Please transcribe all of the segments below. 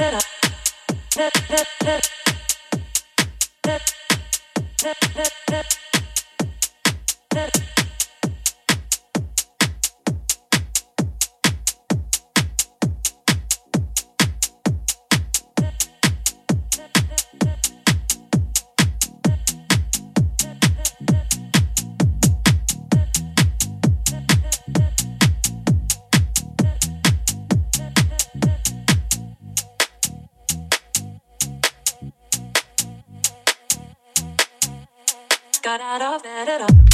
Thank you. Got out of bed at all.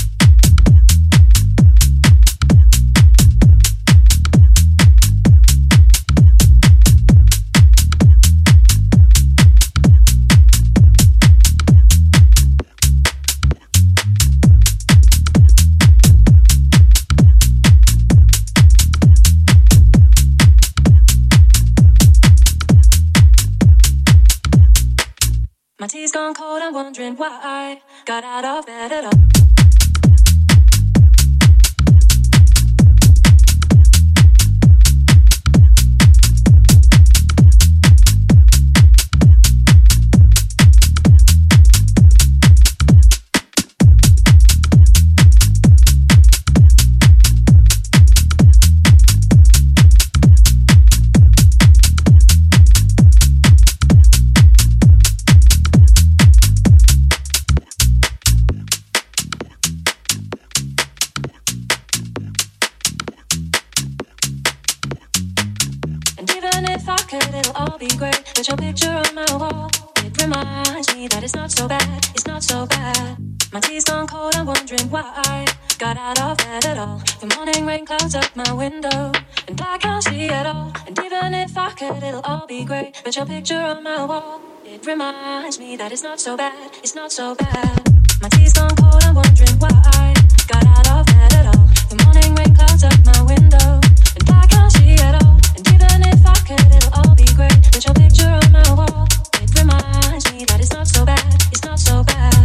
Gone cold, I'm wondering why I got out of bed at all. Your picture on my wall, it reminds me that it's not so bad. It's not so bad. My tea's gone cold, I'm wondering why I got out of bed at all. The morning rain clouds up my window, and I can't see at all. And even if I could, it'll all be great. With your picture on my wall, it reminds me that it's not so bad. It's not so bad. My tea's gone cold, I'm wondering why I got out of bed at all. The morning rain clouds up my window, and I can't see at all it reminds so bad, it's not so bad.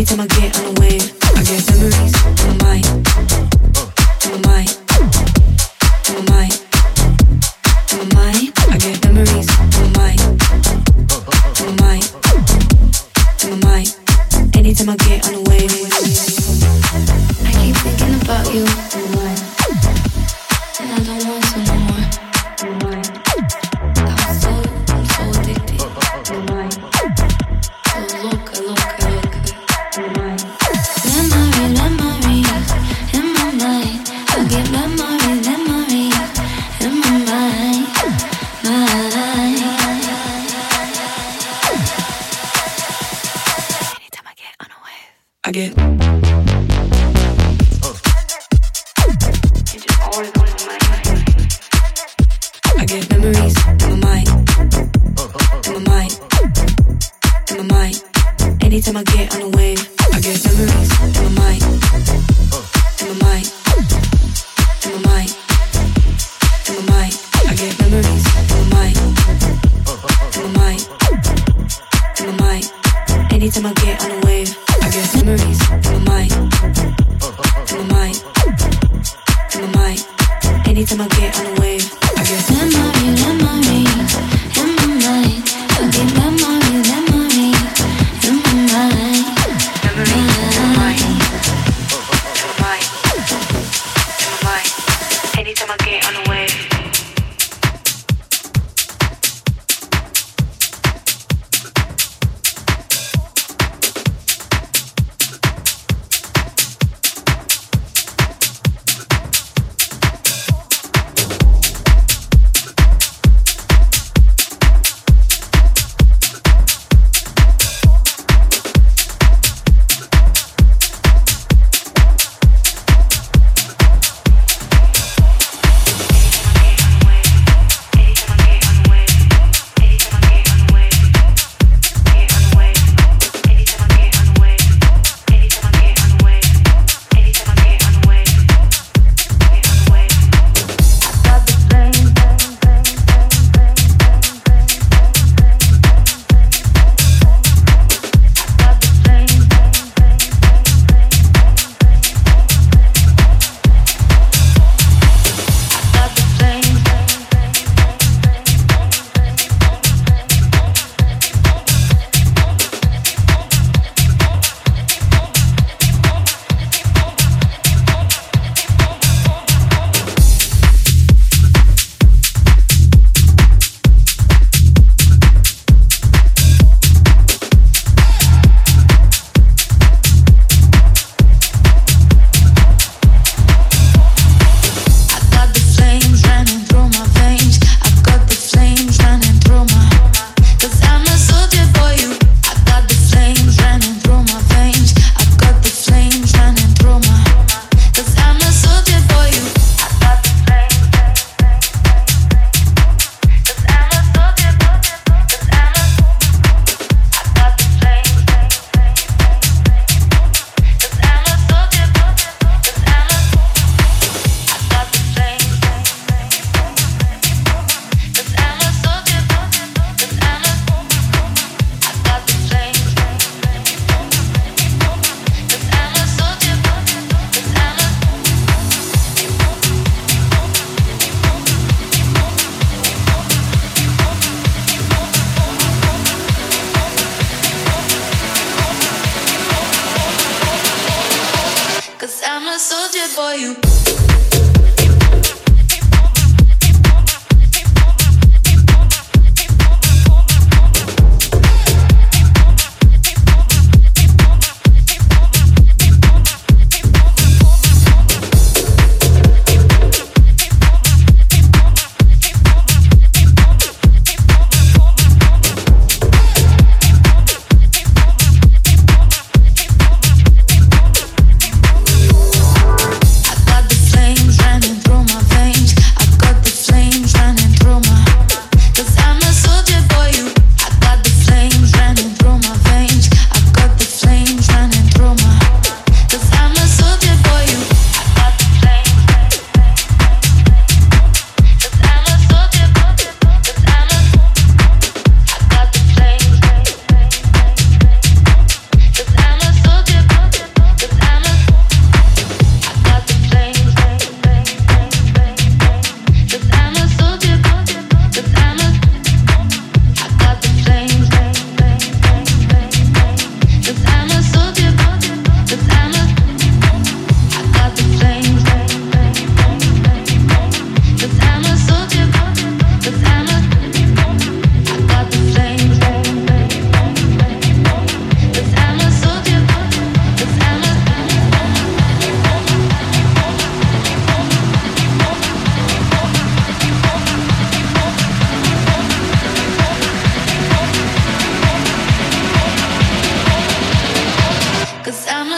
Anytime I get on the wave, I get memories in my mind, in my mind, in my mind, in my mind. I get memories in my mind, in my mind, in my mind. Anytime I get on the way, I keep thinking about you.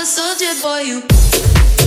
a soldier boy. You.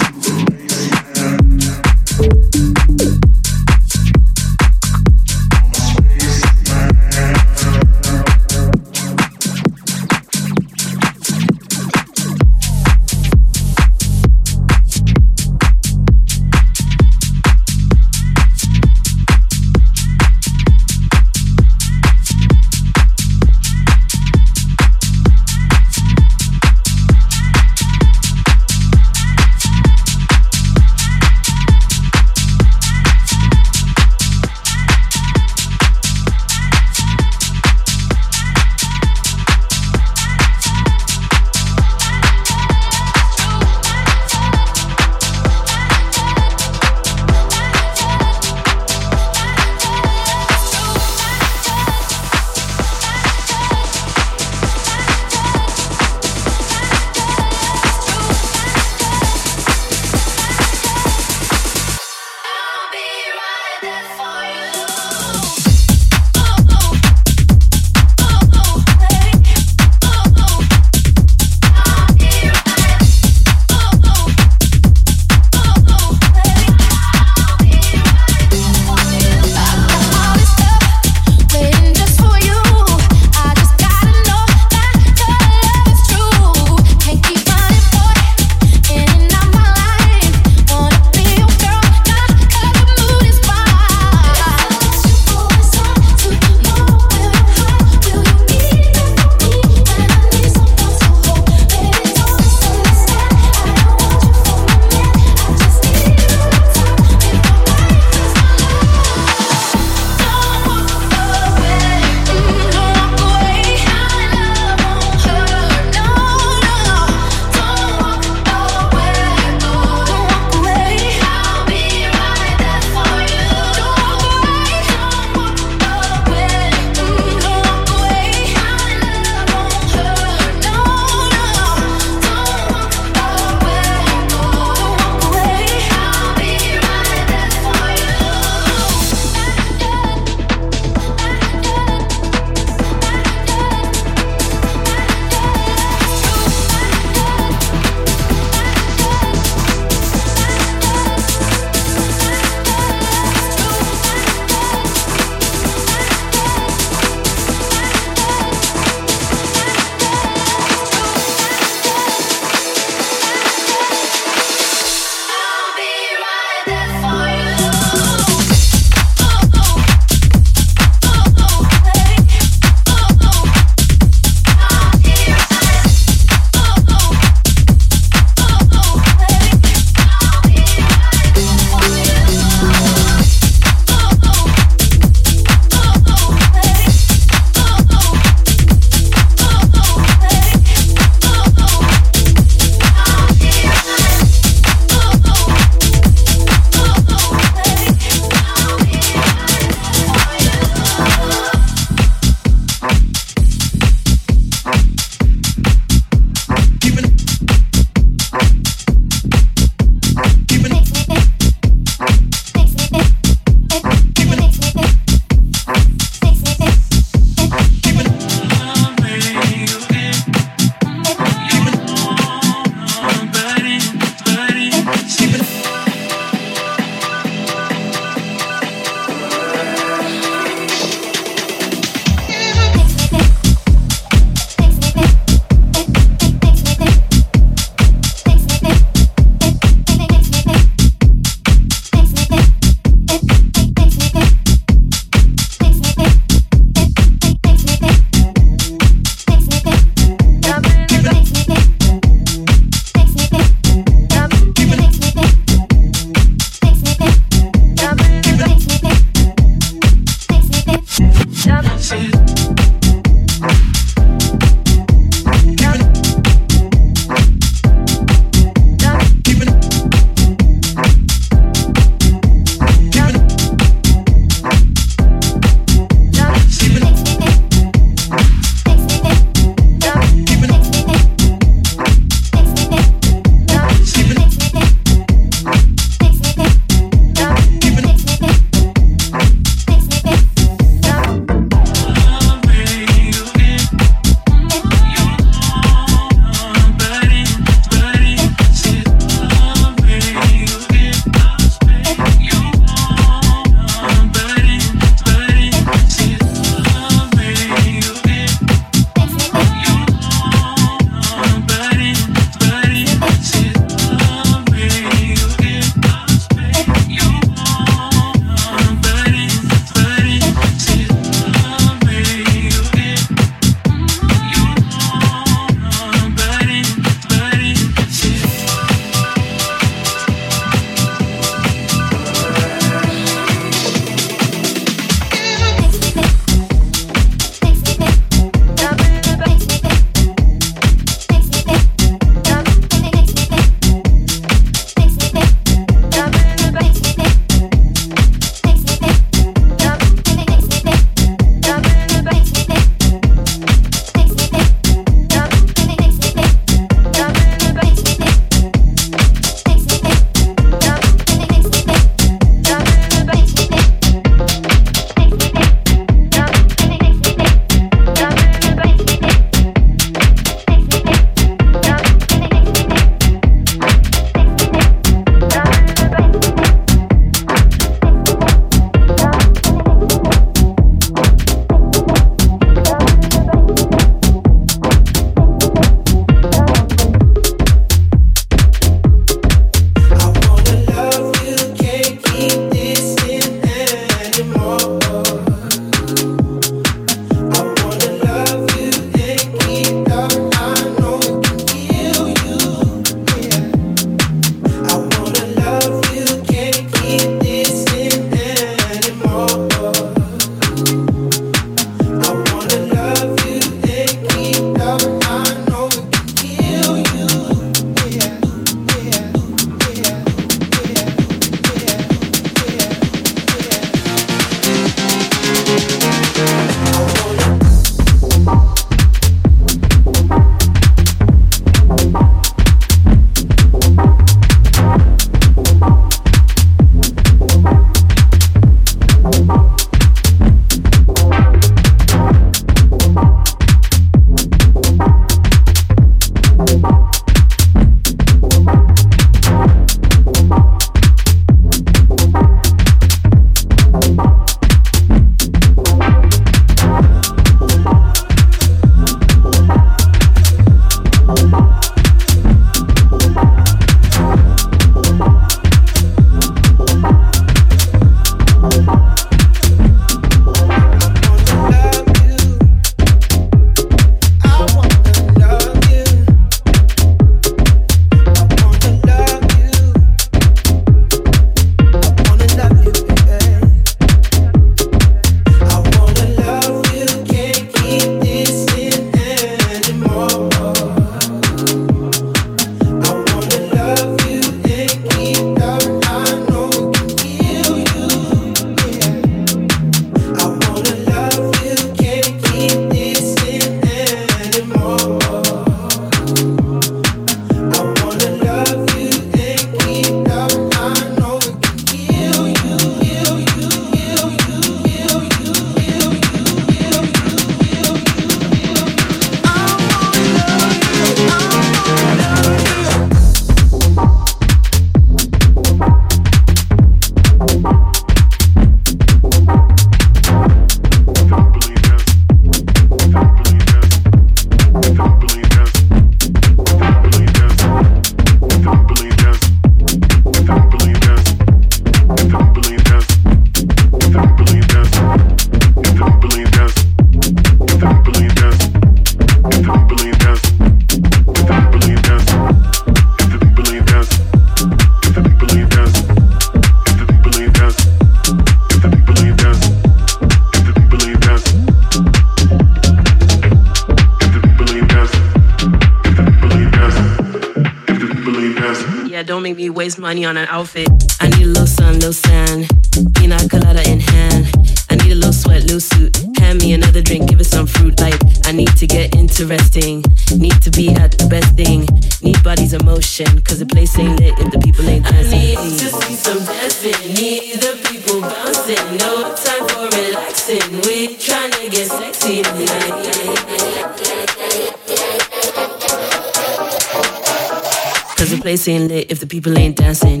If the people ain't dancing.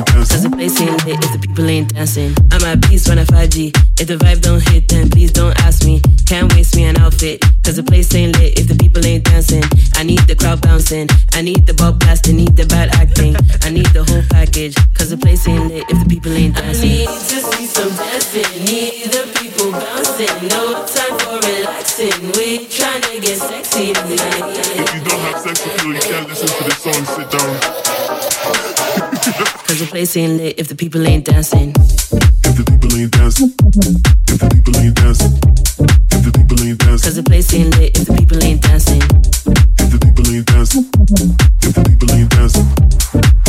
If the Cause the place ain't lit if the people ain't dancing. I'm at peace when I 5G. If the vibe don't hit, then please don't ask me. Can't waste me an outfit. Cause the place ain't lit if the people ain't dancing. I need the crowd bouncing. I need the ball blasting. Need the bad acting. I need the whole package. Cause the place ain't lit if the people ain't dancing. I need to see some dancing. Need the people bouncing. No time for relaxing. We tryna get sexy tonight. If you don't have sex appeal, you can't listen to this song. Sit down. Cause the place ain't lit if the people ain't dancing. If the people ain't dancing, if the people ain't dancing, if the people ain't dancing, Cause the place ain't lit if the people ain't dancing. if the people ain't dancing, if the people ain't dancing,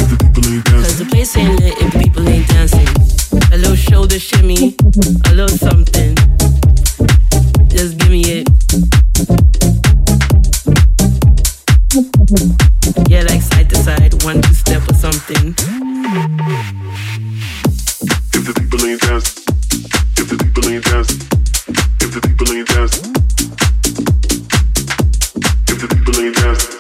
if the people ain't Cause the place ain't lit if the people ain't dancing. A little shoulder shimmy, a little something. Just give me it. Yeah, like side to side, one two step or something. if the people ain't dancing, if the people ain't dancing, if the people ain't dancing, if the dancing,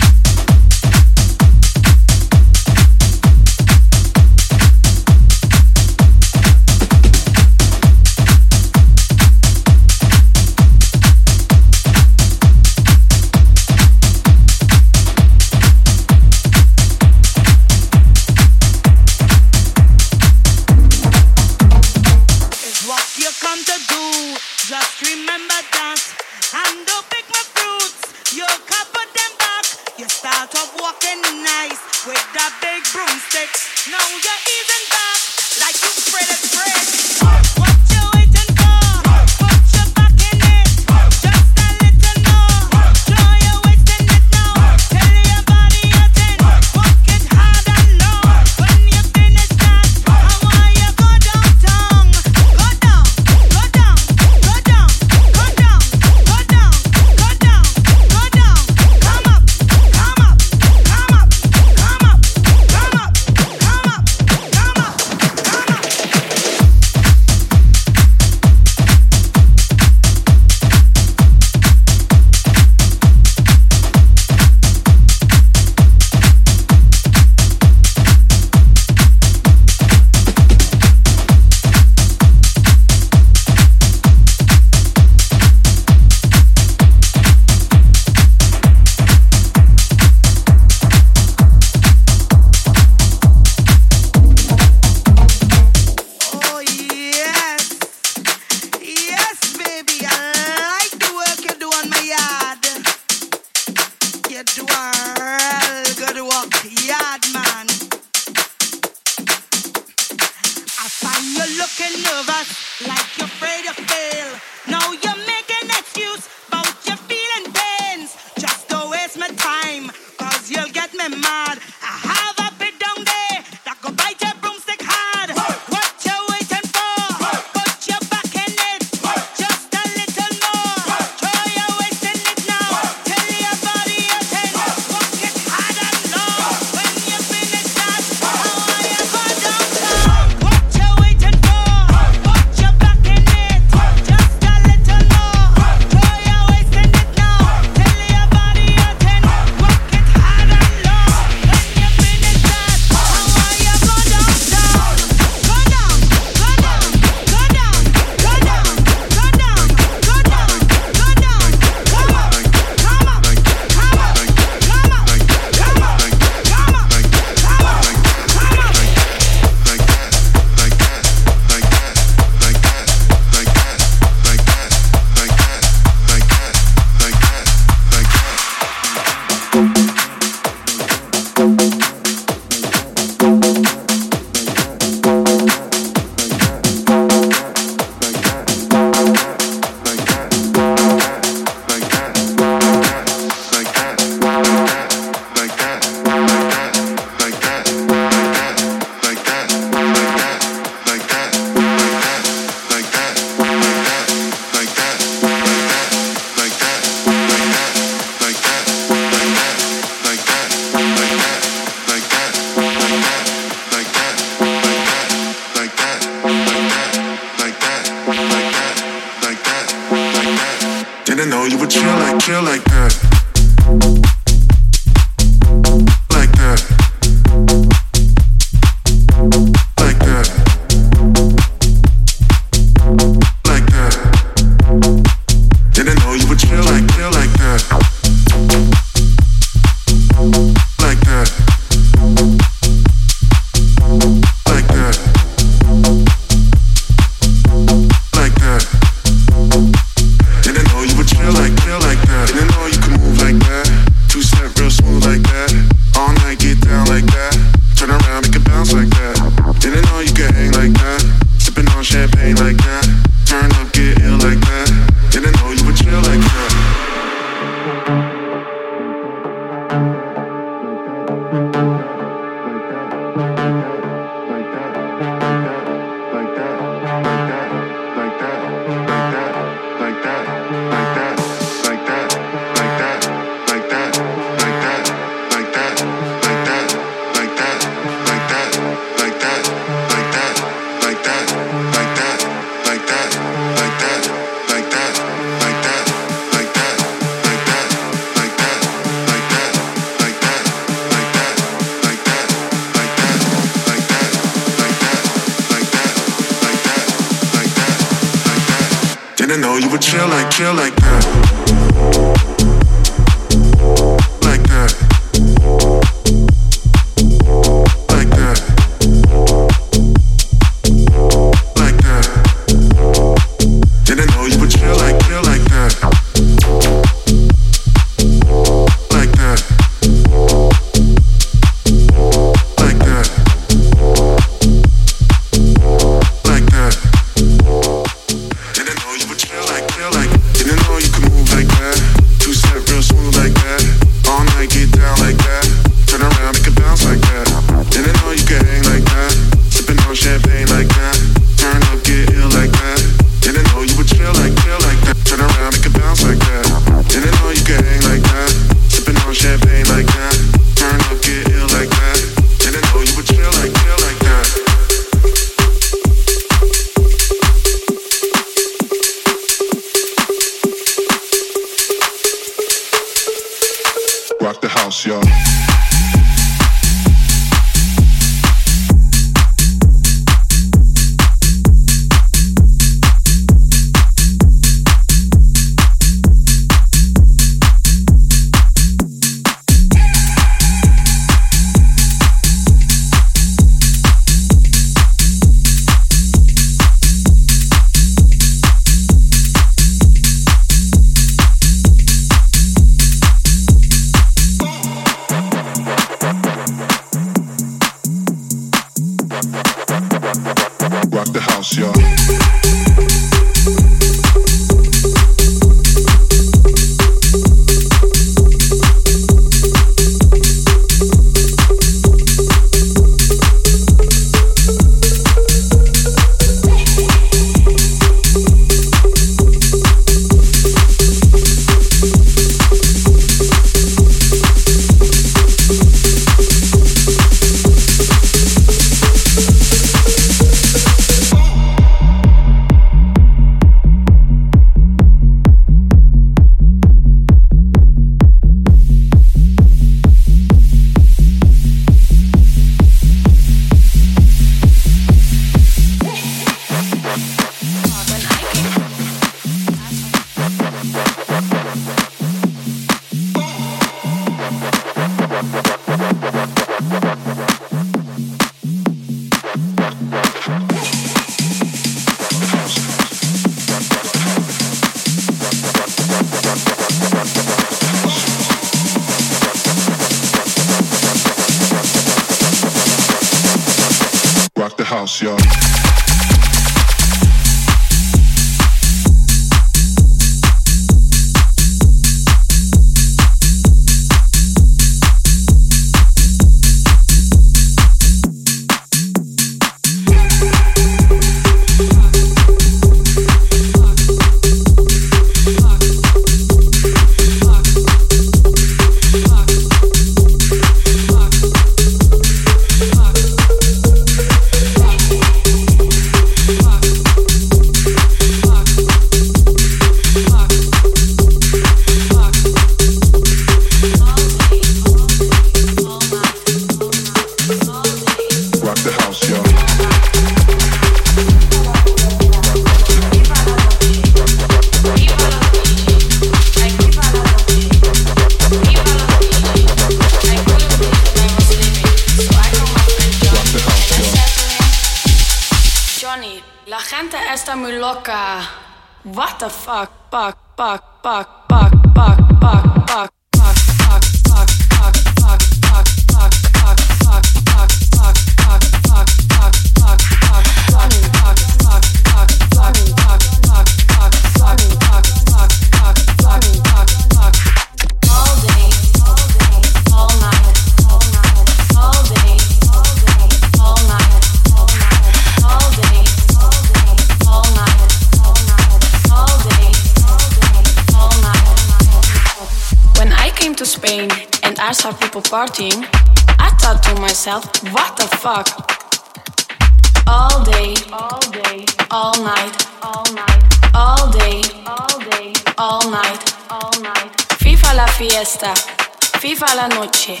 la noche,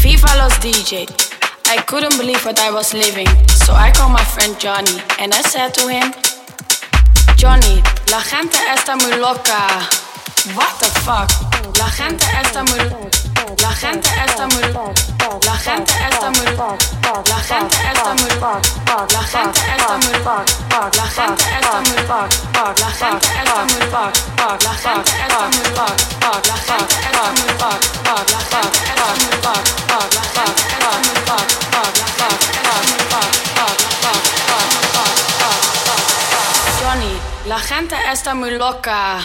viva los DJ. I couldn't believe what I was living, so I called my friend Johnny and I said to him, Johnny, la gente está muy loca. What the fuck? La gente está muy La gente está muy La gente está muy La gente está muy La gente está muy La gente está muy La gente está muy La gente está muy está muy loca.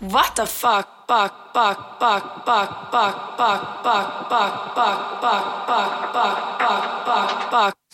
What the fuck? Fuck, fuck, fuck, fuck, fuck, fuck, fuck, fuck, fuck, fuck, fuck, fuck, fuck, fuck.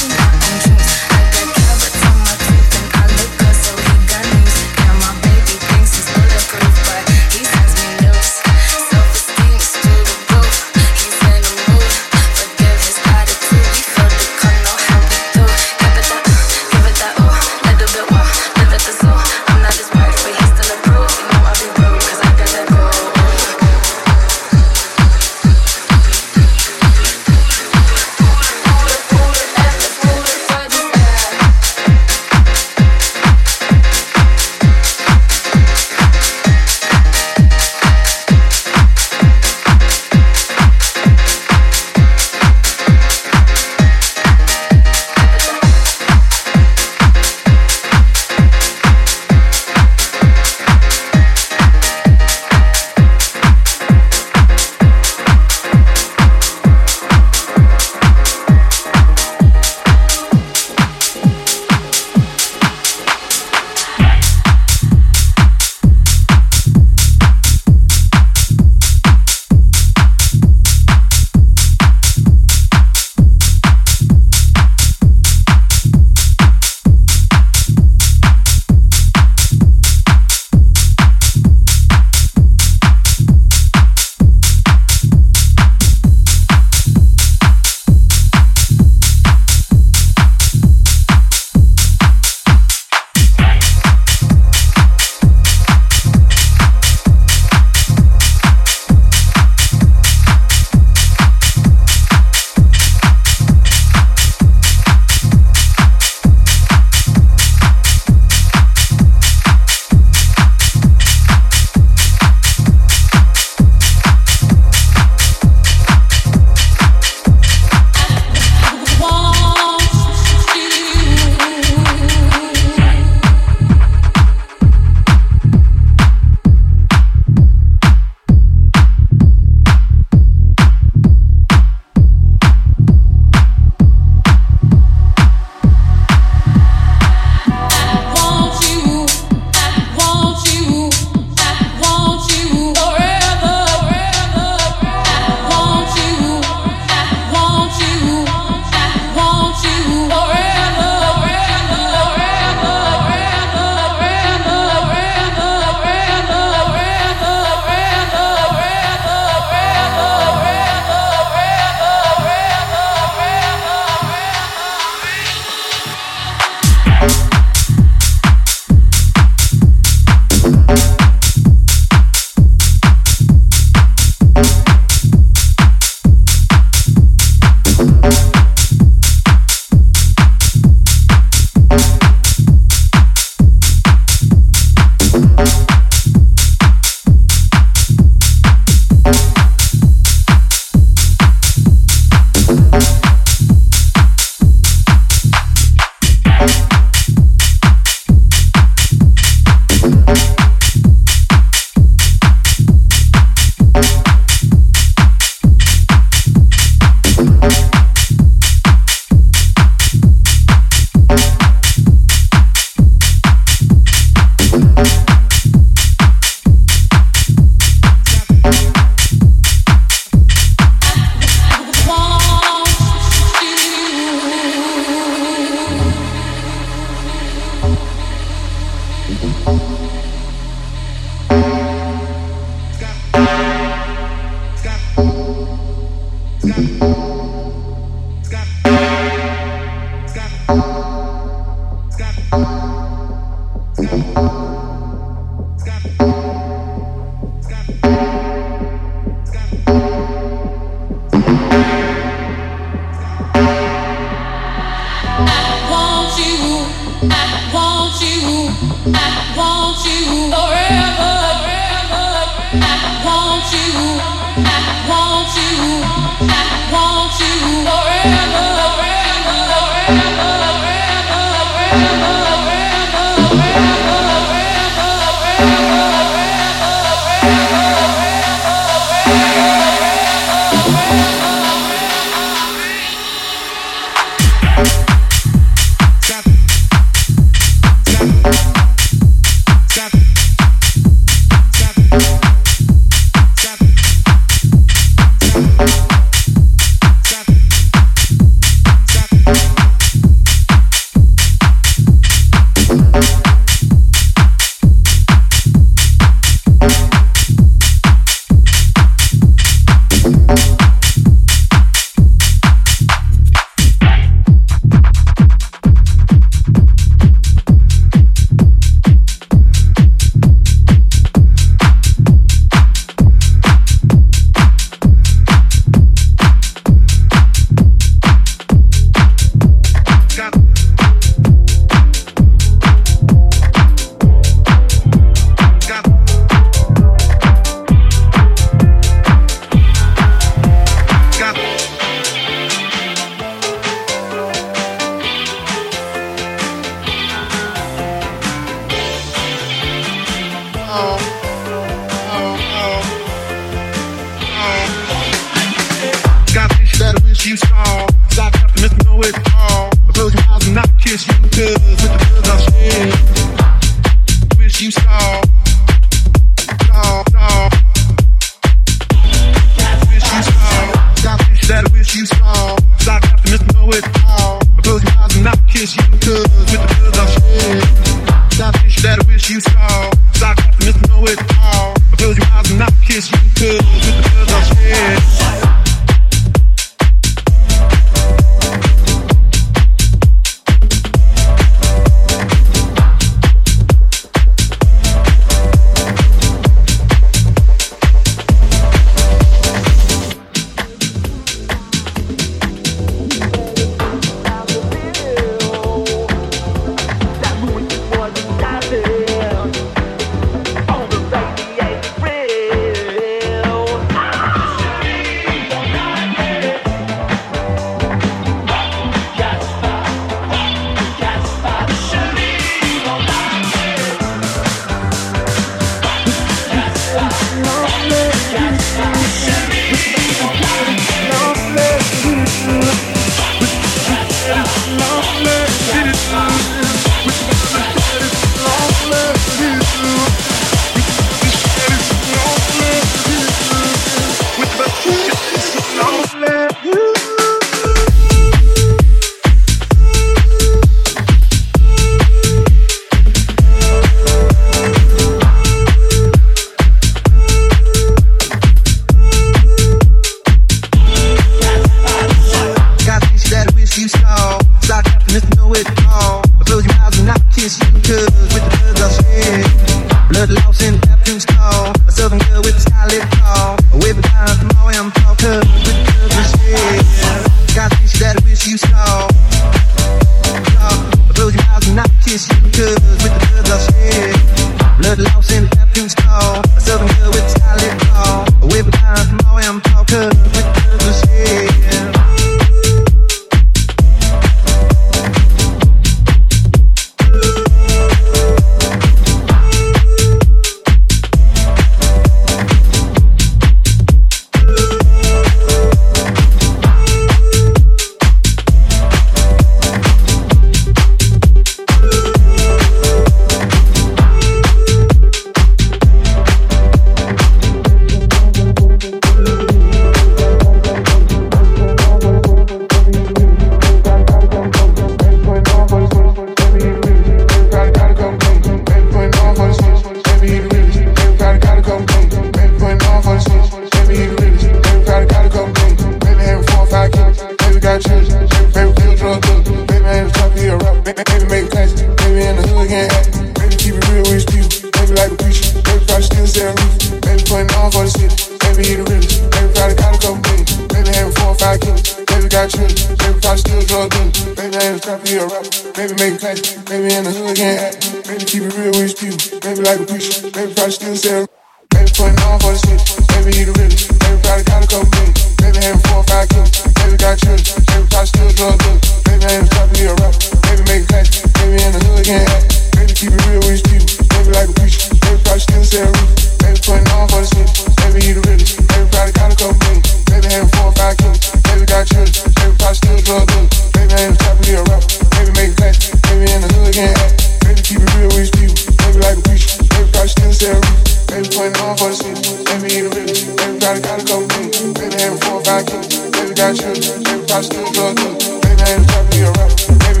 trying to be. Baby make class, baby in the hood again. Baby keep it real with you. Baby like a preacher, baby probably still selling. Baby putting on for the city, baby need a rhythm. Baby probably got a couple million. Baby having four or five kids, baby got children. Baby probably still drug dealer. Baby ain't trying to be a. Baby make class, baby in the hood again. Baby keep it real with you. Baby like a preacher, baby probably still selling. Baby putting on for the city, baby need a rhythm. Baby probably got a couple million. Baby having four or five kids, baby got children. Baby probably still drug dealer. Baby, ain't on top of me or rap. Baby making plans. Baby in the hood can't act. Baby keeping real with people. Baby like a beast. Baby got stills every. Baby playing all for a seat. Baby in the middle. Baby got a couple kids. Baby having four or five kids. Baby got children, baby, probably still drug dealer. Baby, I ain't a rapper, be a rapper. Baby,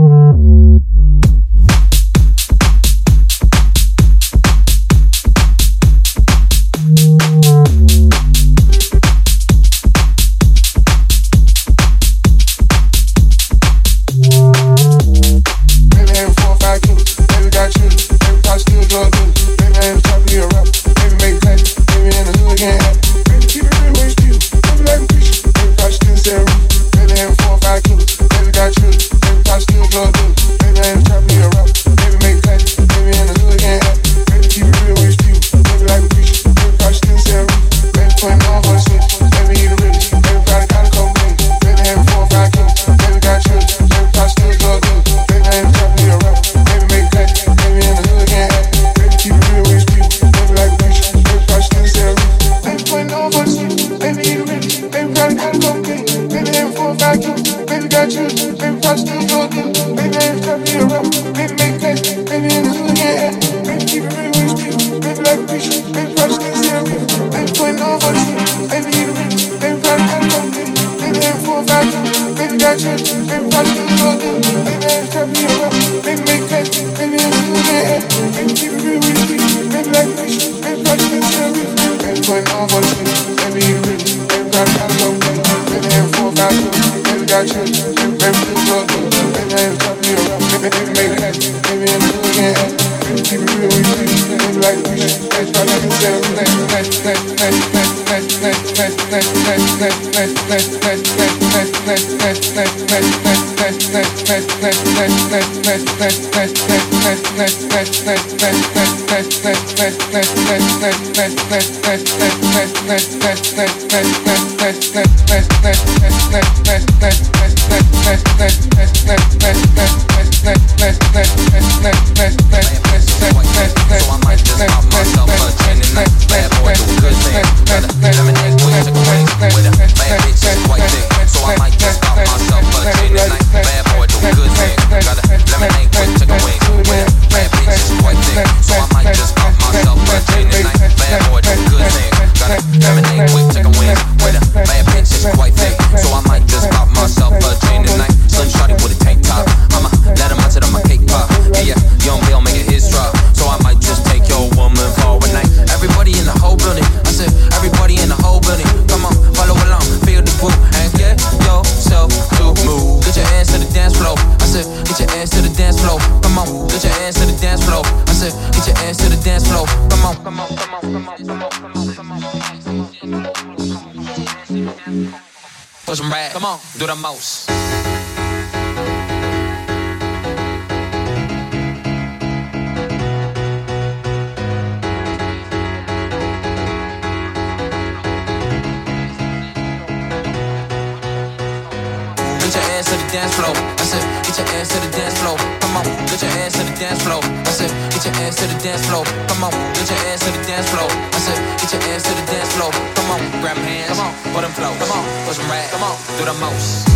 flow. Come on, put some rap. Come on, do the most.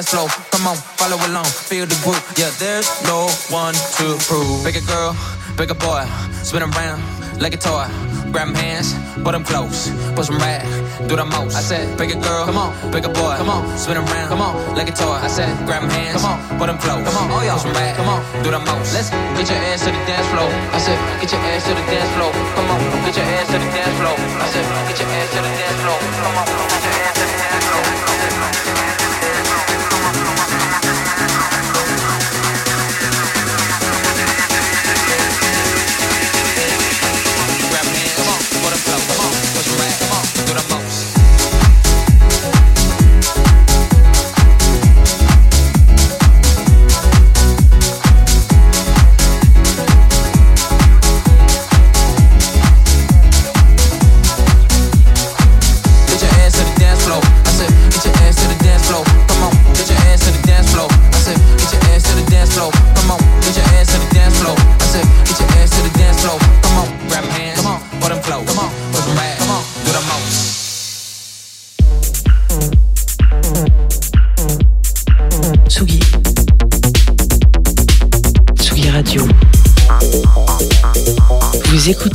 Dance floor. Come on, follow along, feel the groove. Yeah, there's no one to prove. Bigger girl, bigger boy, spin around like a toy. Grab 'em hands, put 'em close, put some rag, do the most. I said, bigger girl, come on, bigger boy, come on, spin around, come on, like a toy. I said, grab 'em hands, come on, put 'em close, come on, oh yeah, put some rag, come on, do the most. Let's get your ass to the dance floor. I said, get your ass to the dance floor. Come on, get your ass to the dance floor. I said, get your ass to the dance floor. Come on, get your ass to the dance floor.